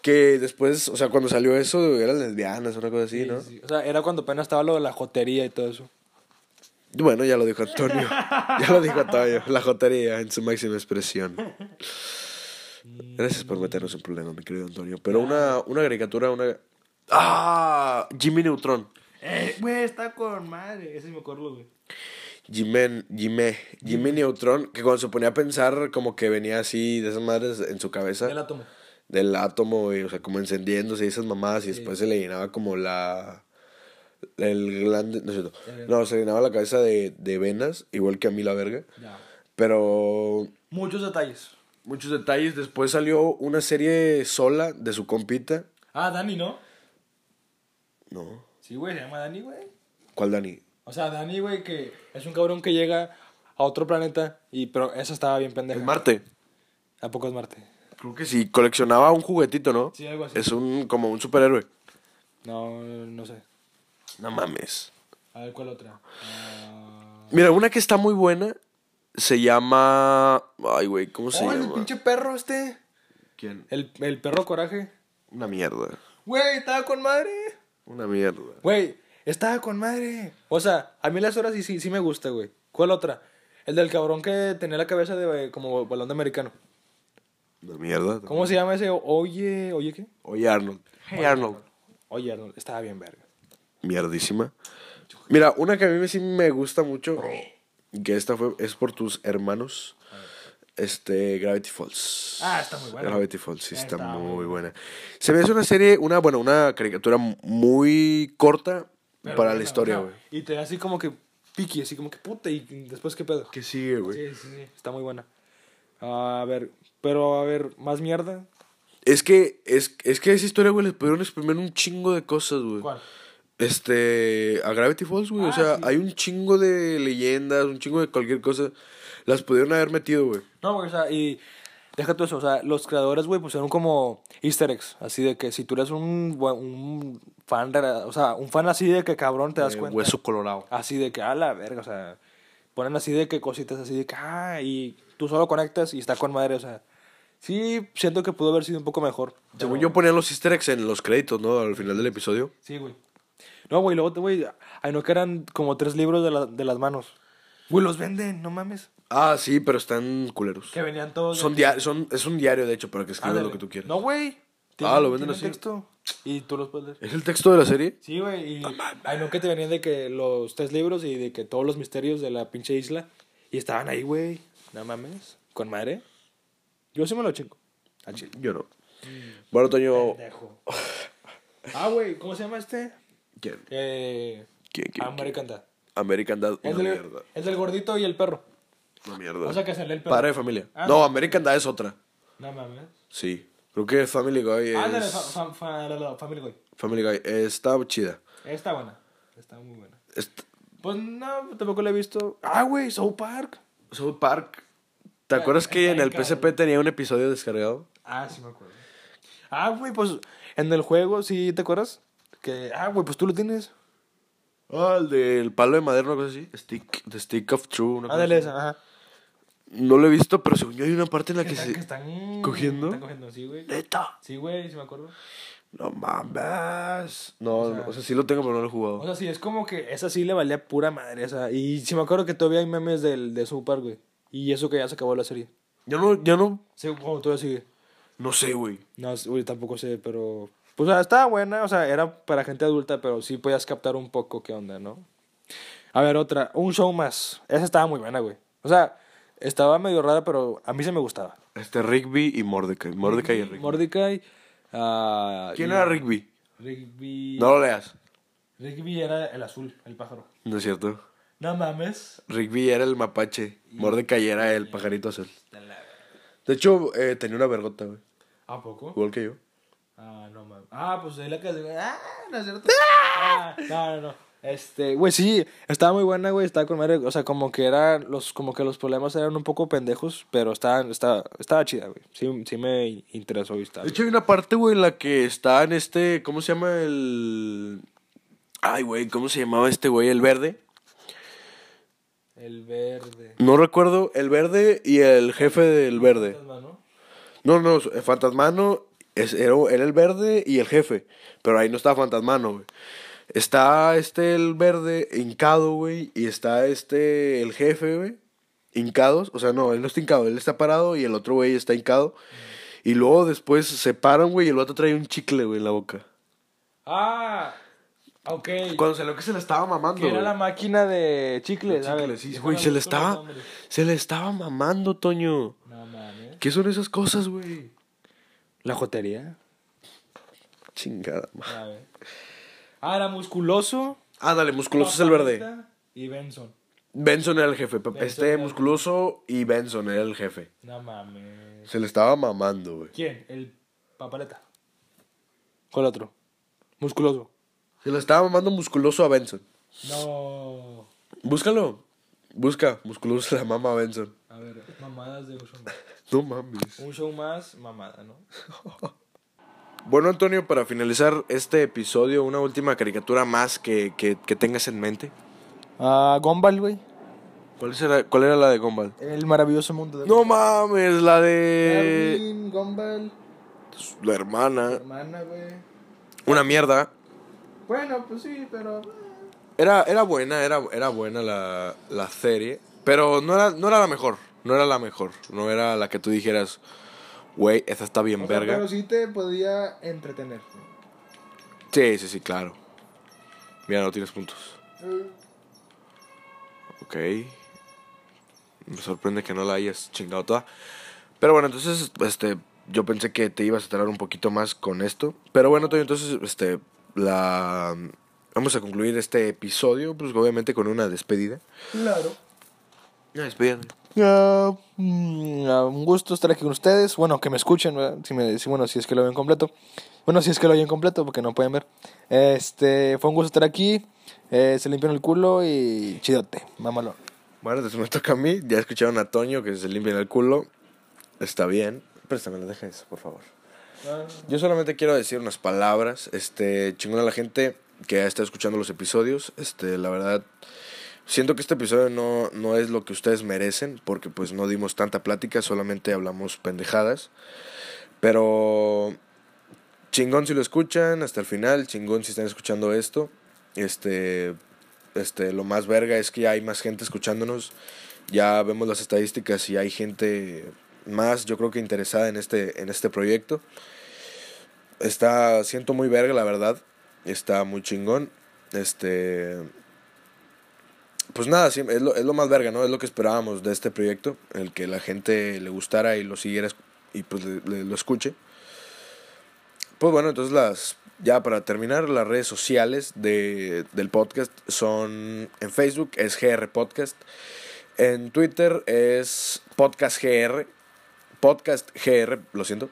que después, o sea, cuando salió eso, eran lesbianas, una cosa así, ¿no? Sí. O sea, era cuando apenas estaba lo de la jotería y todo eso. Bueno, ya lo dijo Antonio. ya lo dijo Antonio. La jotería en su máxima expresión. Gracias por meternos en problemas, mi querido Antonio. Pero una, una caricatura, una... ¡Ah! Jimmy Neutron. Eh, güey, está con madre. Ese me acuerdo, güey. Jimmy, Jimmy, Jimmy Neutron, que cuando se ponía a pensar como que venía así de esas madres en su cabeza. El átomo. del átomo, güey, o sea, como encendiéndose y esas mamadas, y después se le llenaba como la. El glande. No, es cierto. no, se llenaba la cabeza de, de venas, igual que a mí la verga. Ya. Pero. Muchos detalles. Muchos detalles. Después salió una serie sola de su compita. Ah, Dani, ¿no? No. Sí, güey, se llama Dani, güey. ¿Cuál Dani? O sea, Dani, güey, que es un cabrón que llega a otro planeta y pero esa estaba bien pendeja. El Marte. ¿A poco es Marte? Creo que sí. Coleccionaba un juguetito, ¿no? Sí, algo así. Es un. como un superhéroe. No, no sé. No mames. A ver, ¿cuál otra? Ah... Mira, una que está muy buena se llama. Ay, güey, ¿cómo se Oh, el llama? pinche perro este. ¿Quién? El, el perro coraje. Una mierda. Güey, estaba con madre. Una mierda. Güey, estaba con madre. O sea, a mí las horas sí, sí, sí me gusta, güey. ¿Cuál otra? El del cabrón que tenía la cabeza de eh, como balón de americano. Una mierda. ¿Cómo se llama ese? Oye, oye, ¿qué? Oye, Arnold. Hey, Arnold. Oye, Arnold, estaba bien verga. Mierdísima. Mira, una que a mí sí me gusta mucho, que esta fue, es por tus hermanos. Este, Gravity Falls. Ah, está muy buena. Gravity Falls, sí, está, Está muy, buena. Se me hace una serie, una, bueno, una caricatura muy corta Pero para buena, la historia, o sea, güey. Y te da así como que piqui, así como que puta, y después qué pedo. ¿Qué sigue, güey? Sí, sí, sí, está muy buena. A ver, pero a ver, más mierda. Es que, es, es que a esa historia, güey, les pudieron exprimir un chingo de cosas, güey. ¿Cuál? Este, a Gravity Falls, güey. o Ah, sea, sí. hay un chingo de leyendas, un chingo de cualquier cosa. Las pudieron haber metido, güey. No, güey, o sea, y deja todo eso, o sea, los creadores, güey, pusieron como easter eggs, así de que si tú eres un, un fan, o sea, un fan así de que cabrón te das Eh, cuenta. Hueso colorado. Así de que, a la verga, o sea, ponen así de que cositas así de que, ah, y tú solo conectas y está con madre, o sea, sí, siento que pudo haber sido un poco mejor. Según pero- yo ponían los easter eggs en los créditos, ¿no? Al final del episodio. Sí, güey. No, güey, luego, güey, ay, no que eran como tres libros de, la- de las manos. Güey, los venden, no mames. Ah, sí, pero están culeros. Que venían todos. Son son, es un diario, de hecho, para que escribas Ándale. lo que tú quieras. No, güey. Ah, lo venden tienen así. texto y tú los puedes leer. ¿Es el texto de la serie? Sí, güey, y ay, no que te venían de que los tres libros y de que todos los misterios de la pinche isla y estaban ahí, güey. No mames, con madre. Yo sí me lo chingo. Al chile. Yo no. Bueno, Toño. Ah, güey, ¿cómo se llama este? ¿Quién? Eh, ¿Quién, quién, American Dad. American Dad, Es una del, mierda. es del gordito y el perro. Una mierda. O sea que sale el perro. Padre de familia. Ah, no, no. American Dad es otra. No mames. Sí. Creo que Family Guy es... Ándale, fa- fa- fa- la- Family Guy. Family Guy está chida. Está buena. Está muy buena. Pues no, tampoco la he visto. Ah, güey, South Park. South Park. ¿Te acuerdas que en el PSP tenía un episodio descargado? Ah, sí me acuerdo. Ah, güey, pues en el juego, ¿sí te acuerdas? Que, ah, güey, pues tú lo tienes. Ah, el del palo de madera, una cosa así. Stick, the Stick of True, una cosa Ándale así. esa, ajá. No lo he visto, pero según yo hay una parte en la que, Están, se... que están ¿Cogiendo? Están cogiendo, sí, güey. ¡Neta! Sí, güey, sí me acuerdo. No mames. No, O sea- sea, o sea sí lo tengo, pero no lo he jugado. O sea, sí, es como que esa sí le valía pura madre, o sea. Y sí me acuerdo que todavía hay memes del, de South Park, güey. Y eso que ya se acabó la serie. yo no, yo no, Sí, como todavía sigue. no sé, güey. No, güey, tampoco sé, pero... Pues, o sea, estaba buena, o sea, era para gente adulta, pero sí podías captar un poco qué onda, ¿no? A ver, otra. Un show más. Esa estaba muy buena, güey. O sea, estaba medio rara, pero a mí se me gustaba. Este, Rigby y Mordecai. Mordecai y Rigby. Mordecai. ah, ¿Quién y- era Rigby? Rigby... No lo leas. Rigby era el azul, el pájaro. No es cierto. No mames. Rigby era el mapache. Mordecai era el pajarito azul. De hecho, eh, tenía una vergota, güey. ¿A poco? Igual que yo. Ah, no mames. Ah, pues ahí la que... Ah, no es cierto. Ah, no, no, no. Este, güey, sí, estaba muy buena, güey, estaba con madre, o sea, como que eran los, como que los problemas eran un poco pendejos, pero estaban, estaba, estaba chida, güey, sí, sí me interesó y estaba. De hecho, hay una parte, güey, en la que está en este. ¿Cómo se llama el.? Ay, güey, ¿cómo se llamaba este güey? El verde. El verde. No recuerdo. El verde y el jefe del verde. ¿no? No, no, el Fantasmano es, era, era el verde y el jefe. Pero ahí no está Fantasmano, güey. Está este el verde hincado, güey. Y está este el jefe, güey. Hincados. O sea, no, él no está hincado. Él está parado y el otro güey está hincado. Y luego después se paran, güey. Y el otro trae un chicle, güey, en la boca. Ah, ok. Cuando se lo que se le estaba mamando, Que era güey. la máquina de chicles, sí, güey, se le estaba... Se le estaba mamando, Toño. No mames. ¿Qué son esas cosas, güey? La jotería. Chingada, ma. Ah, era musculoso. Ándale, musculoso es el verde. Y Benson. Benson era el jefe. Benson Este el- musculoso y Benson era el jefe. No mames. Se le estaba mamando, güey. ¿Quién? El papaleta. ¿Cuál otro? Musculoso. Se le estaba mamando musculoso a Benson. No. Búscalo. Busca, musculoso la mama a Benson. A ver, mamadas de un show más. No mames. Un show más, mamada, ¿no? Bueno, Antonio, para finalizar este episodio, una última caricatura más que, que, que tengas en mente. Ah, Gumball, güey. ¿Cuál era, ¿Cuál era la de Gumball? El maravilloso mundo de No mames, la de Darwin, Gumball, la hermana. hermana, güey. Una mierda. Bueno, pues sí, pero. Era, era buena, era, era buena la, la serie. Pero no era, no era la mejor. No era la mejor. No era la que tú dijeras, Güey, esa está bien O sea, verga. pero sí te podía entretener. Sí, sí, sí, claro. Mira, no tienes puntos. Ok. Me sorprende que no la hayas chingado toda. Pero bueno, entonces, este, yo pensé que te ibas a tardar un poquito más con esto. Pero bueno, Toño, entonces, este, la... Vamos a concluir este episodio, pues obviamente con una despedida. Claro. Una despedida. Ah, un gusto estar aquí con ustedes. Bueno, que me escuchen. Si me, si- bueno, si es que lo ven completo. Bueno, si es que lo oyen completo, porque no pueden ver. Este, fue un gusto estar aquí. Eh, se limpian el culo y chidote, mamalón. Bueno, entonces me toca a mí. Ya escucharon a Toño que se limpia el culo. Está bien. Préstamelo, deja eso, por favor. Yo solamente quiero decir unas palabras. Este, chingón a la gente que está escuchando los episodios. Este, la verdad, siento que este episodio no, no es lo que ustedes merecen, porque pues no dimos tanta plática, solamente hablamos pendejadas. Pero chingón si lo escuchan hasta el final, chingón si están escuchando esto. Este, este, lo más verga es que ya hay más gente escuchándonos. Ya vemos las estadísticas y hay gente más, yo creo que interesada en este, en este proyecto. Está, siento muy verga, la verdad. Está muy chingón. Este. Pues nada, sí, es lo, es lo más verga, ¿no? Es lo que esperábamos de este proyecto. El que la gente le gustara y lo siguiera y pues le- le- lo escuche. Pues bueno, entonces las. Ya para terminar, las redes sociales de, del podcast son. En Facebook es GR Podcast. En Twitter es Podcast GR. Podcast GR, lo siento.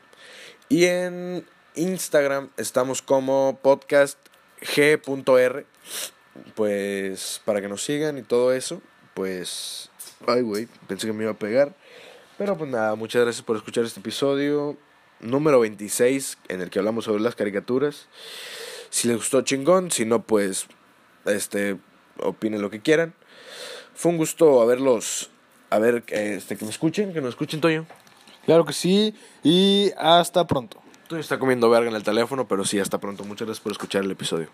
Y en Instagram estamos como podcast g.r. Pues para que nos sigan y todo eso. Pues. Ay, güey, pensé que me iba a pegar. Pero pues nada, muchas gracias por escuchar este episodio número 26 en el que hablamos sobre las caricaturas. Si les gustó chingón, si no pues este opinen lo que quieran. Fue un gusto haberlos a ver este que me escuchen, que nos escuchen Toño. Claro que sí. Y hasta pronto. Toño está comiendo verga en el teléfono, pero sí, hasta pronto. Muchas gracias por escuchar el episodio.